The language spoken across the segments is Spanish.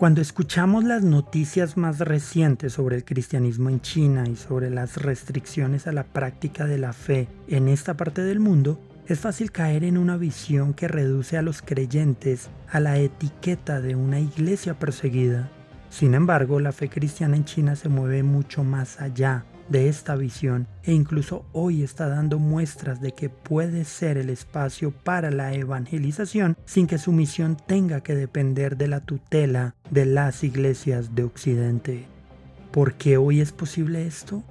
Cuando escuchamos las noticias más recientes sobre el cristianismo en China y sobre las restricciones a la práctica de la fe en esta parte del mundo, es fácil caer en una visión que reduce a los creyentes a la etiqueta de una iglesia perseguida. Sin embargo, la fe cristiana en China se mueve mucho más allá de esta visión e incluso hoy está dando muestras de que puede ser el espacio para la evangelización sin que su misión tenga que depender de la tutela de las iglesias de Occidente. ¿Por qué hoy es posible esto?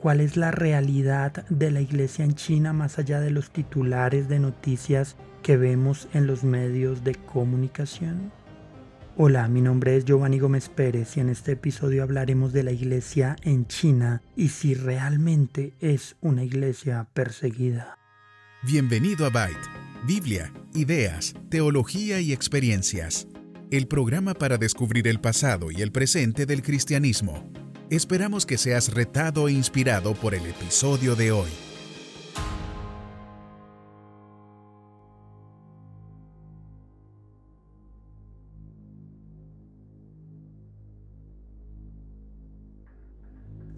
¿Cuál es la realidad de la iglesia en China más allá de los titulares de noticias que vemos en los medios de comunicación? Hola, mi nombre es Giovanni Gómez Pérez y en este episodio hablaremos de la iglesia en China y si realmente es una iglesia perseguida. Bienvenido a Byte, Biblia, ideas, teología y experiencias, el programa para descubrir el pasado y el presente del cristianismo. Esperamos que seas retado e inspirado por el episodio de hoy.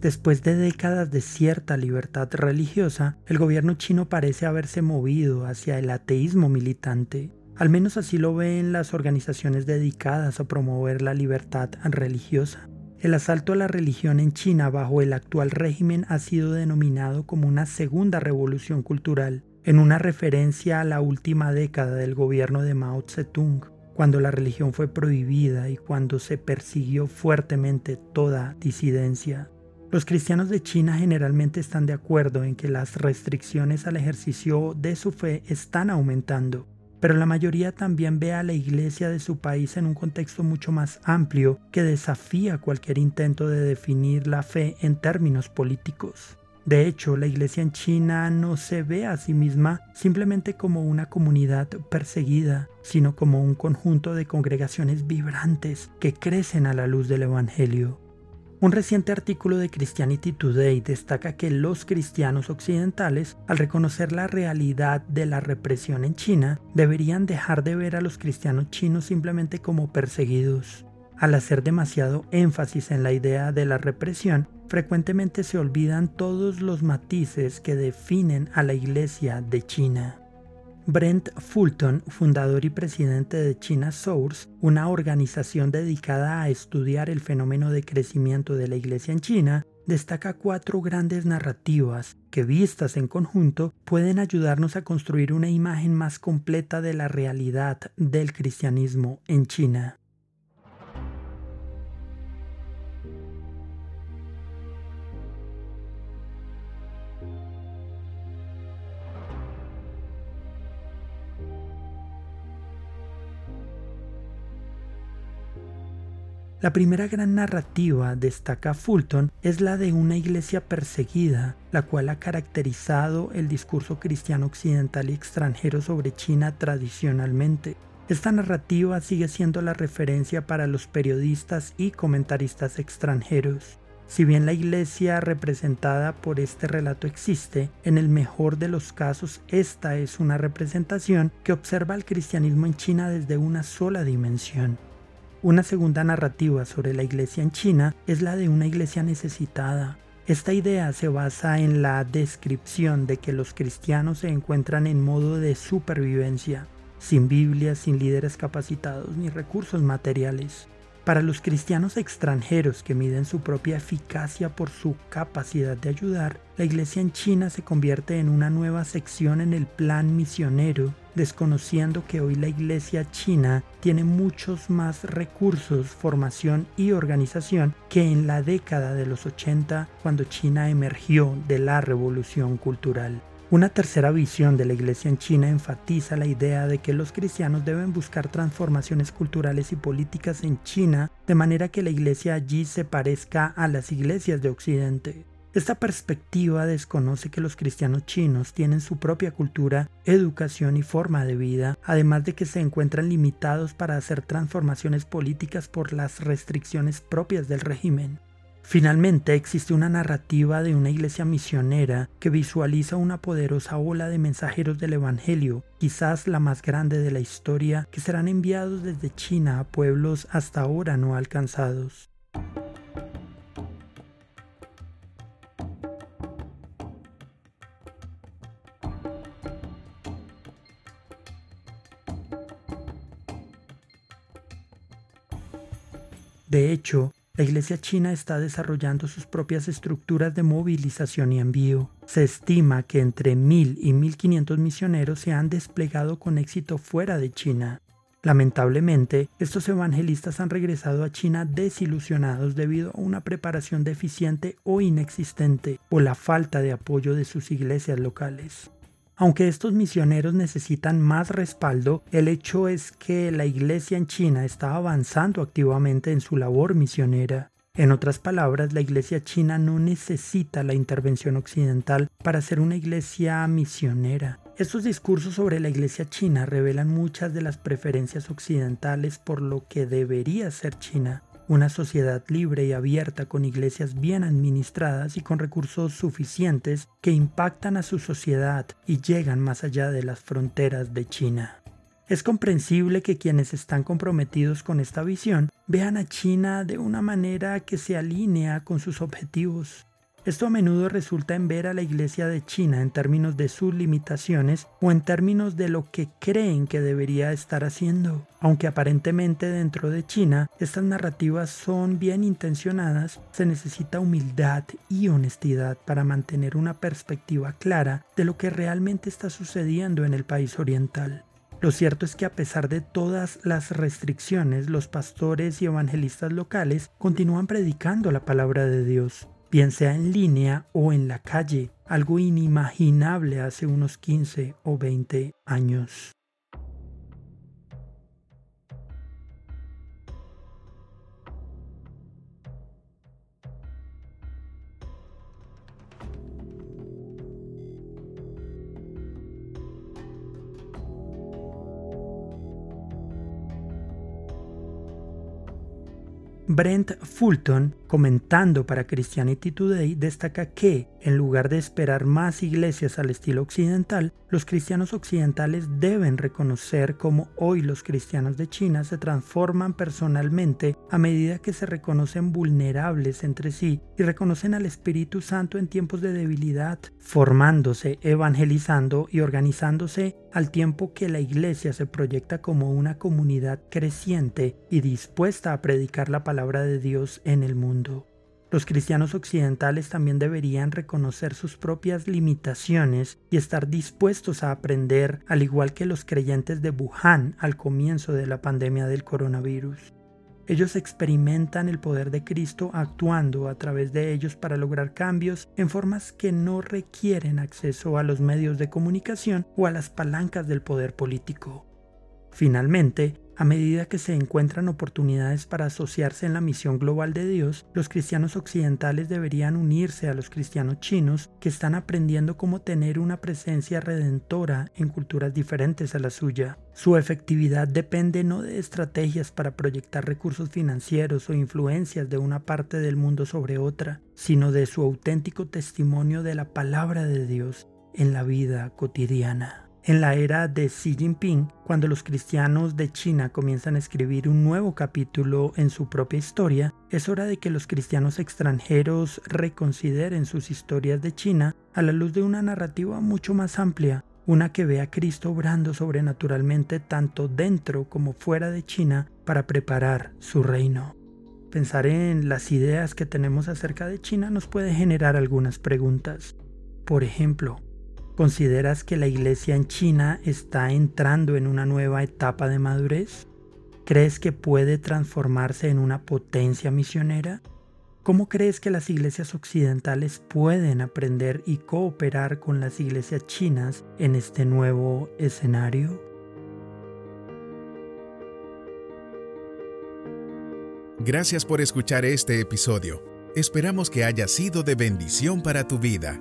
Después de décadas de cierta libertad religiosa, el gobierno chino parece haberse movido hacia el ateísmo militante. Al menos así lo ven las organizaciones dedicadas a promover la libertad religiosa. El asalto a la religión en China bajo el actual régimen ha sido denominado como una segunda revolución cultural, en una referencia a la última década del gobierno de Mao Zedong, cuando la religión fue prohibida y cuando se persiguió fuertemente toda disidencia. Los cristianos de China generalmente están de acuerdo en que las restricciones al ejercicio de su fe están aumentando, pero la mayoría también ve a la iglesia de su país en un contexto mucho más amplio que desafía cualquier intento de definir la fe en términos políticos. De hecho, la iglesia en China no se ve a sí misma simplemente como una comunidad perseguida, sino como un conjunto de congregaciones vibrantes que crecen a la luz del Evangelio. Un reciente artículo de Christianity Today destaca que los cristianos occidentales, al reconocer la realidad de la represión en China, deberían dejar de ver a los cristianos chinos simplemente como perseguidos. Al hacer demasiado énfasis en la idea de la represión, frecuentemente se olvidan todos los matices que definen a la Iglesia de China. Brent Fulton, fundador y presidente de China Source, una organización dedicada a estudiar el fenómeno de crecimiento de la Iglesia en China, destaca cuatro grandes narrativas que vistas en conjunto pueden ayudarnos a construir una imagen más completa de la realidad del cristianismo en China. La primera gran narrativa, destaca Fulton, es la de una iglesia perseguida, la cual ha caracterizado el discurso cristiano occidental y extranjero sobre China tradicionalmente. Esta narrativa sigue siendo la referencia para los periodistas y comentaristas extranjeros. Si bien la iglesia representada por este relato existe, en el mejor de los casos esta es una representación que observa al cristianismo en China desde una sola dimensión. Una segunda narrativa sobre la iglesia en China es la de una iglesia necesitada. Esta idea se basa en la descripción de que los cristianos se encuentran en modo de supervivencia, sin Biblia, sin líderes capacitados ni recursos materiales. Para los cristianos extranjeros que miden su propia eficacia por su capacidad de ayudar, la iglesia en China se convierte en una nueva sección en el plan misionero, desconociendo que hoy la iglesia china tiene muchos más recursos, formación y organización que en la década de los 80 cuando China emergió de la revolución cultural. Una tercera visión de la Iglesia en China enfatiza la idea de que los cristianos deben buscar transformaciones culturales y políticas en China de manera que la Iglesia allí se parezca a las iglesias de Occidente. Esta perspectiva desconoce que los cristianos chinos tienen su propia cultura, educación y forma de vida, además de que se encuentran limitados para hacer transformaciones políticas por las restricciones propias del régimen. Finalmente, existe una narrativa de una iglesia misionera que visualiza una poderosa ola de mensajeros del Evangelio, quizás la más grande de la historia, que serán enviados desde China a pueblos hasta ahora no alcanzados. De hecho, la Iglesia china está desarrollando sus propias estructuras de movilización y envío. Se estima que entre 1.000 y 1.500 misioneros se han desplegado con éxito fuera de China. Lamentablemente, estos evangelistas han regresado a China desilusionados debido a una preparación deficiente o inexistente o la falta de apoyo de sus iglesias locales. Aunque estos misioneros necesitan más respaldo, el hecho es que la iglesia en China está avanzando activamente en su labor misionera. En otras palabras, la iglesia china no necesita la intervención occidental para ser una iglesia misionera. Estos discursos sobre la iglesia china revelan muchas de las preferencias occidentales por lo que debería ser China una sociedad libre y abierta con iglesias bien administradas y con recursos suficientes que impactan a su sociedad y llegan más allá de las fronteras de China. Es comprensible que quienes están comprometidos con esta visión vean a China de una manera que se alinea con sus objetivos. Esto a menudo resulta en ver a la Iglesia de China en términos de sus limitaciones o en términos de lo que creen que debería estar haciendo. Aunque aparentemente dentro de China estas narrativas son bien intencionadas, se necesita humildad y honestidad para mantener una perspectiva clara de lo que realmente está sucediendo en el país oriental. Lo cierto es que a pesar de todas las restricciones, los pastores y evangelistas locales continúan predicando la palabra de Dios bien sea en línea o en la calle, algo inimaginable hace unos 15 o 20 años. Brent Fulton, comentando para Christianity Today, destaca que, en lugar de esperar más iglesias al estilo occidental, los cristianos occidentales deben reconocer cómo hoy los cristianos de China se transforman personalmente a medida que se reconocen vulnerables entre sí y reconocen al Espíritu Santo en tiempos de debilidad, formándose, evangelizando y organizándose al tiempo que la iglesia se proyecta como una comunidad creciente y dispuesta a predicar la palabra de Dios en el mundo. Los cristianos occidentales también deberían reconocer sus propias limitaciones y estar dispuestos a aprender, al igual que los creyentes de Wuhan al comienzo de la pandemia del coronavirus. Ellos experimentan el poder de Cristo actuando a través de ellos para lograr cambios en formas que no requieren acceso a los medios de comunicación o a las palancas del poder político. Finalmente, a medida que se encuentran oportunidades para asociarse en la misión global de Dios, los cristianos occidentales deberían unirse a los cristianos chinos que están aprendiendo cómo tener una presencia redentora en culturas diferentes a la suya. Su efectividad depende no de estrategias para proyectar recursos financieros o influencias de una parte del mundo sobre otra, sino de su auténtico testimonio de la palabra de Dios en la vida cotidiana. En la era de Xi Jinping, cuando los cristianos de China comienzan a escribir un nuevo capítulo en su propia historia, es hora de que los cristianos extranjeros reconsideren sus historias de China a la luz de una narrativa mucho más amplia, una que ve a Cristo obrando sobrenaturalmente tanto dentro como fuera de China para preparar su reino. Pensar en las ideas que tenemos acerca de China nos puede generar algunas preguntas. Por ejemplo, ¿Consideras que la iglesia en China está entrando en una nueva etapa de madurez? ¿Crees que puede transformarse en una potencia misionera? ¿Cómo crees que las iglesias occidentales pueden aprender y cooperar con las iglesias chinas en este nuevo escenario? Gracias por escuchar este episodio. Esperamos que haya sido de bendición para tu vida.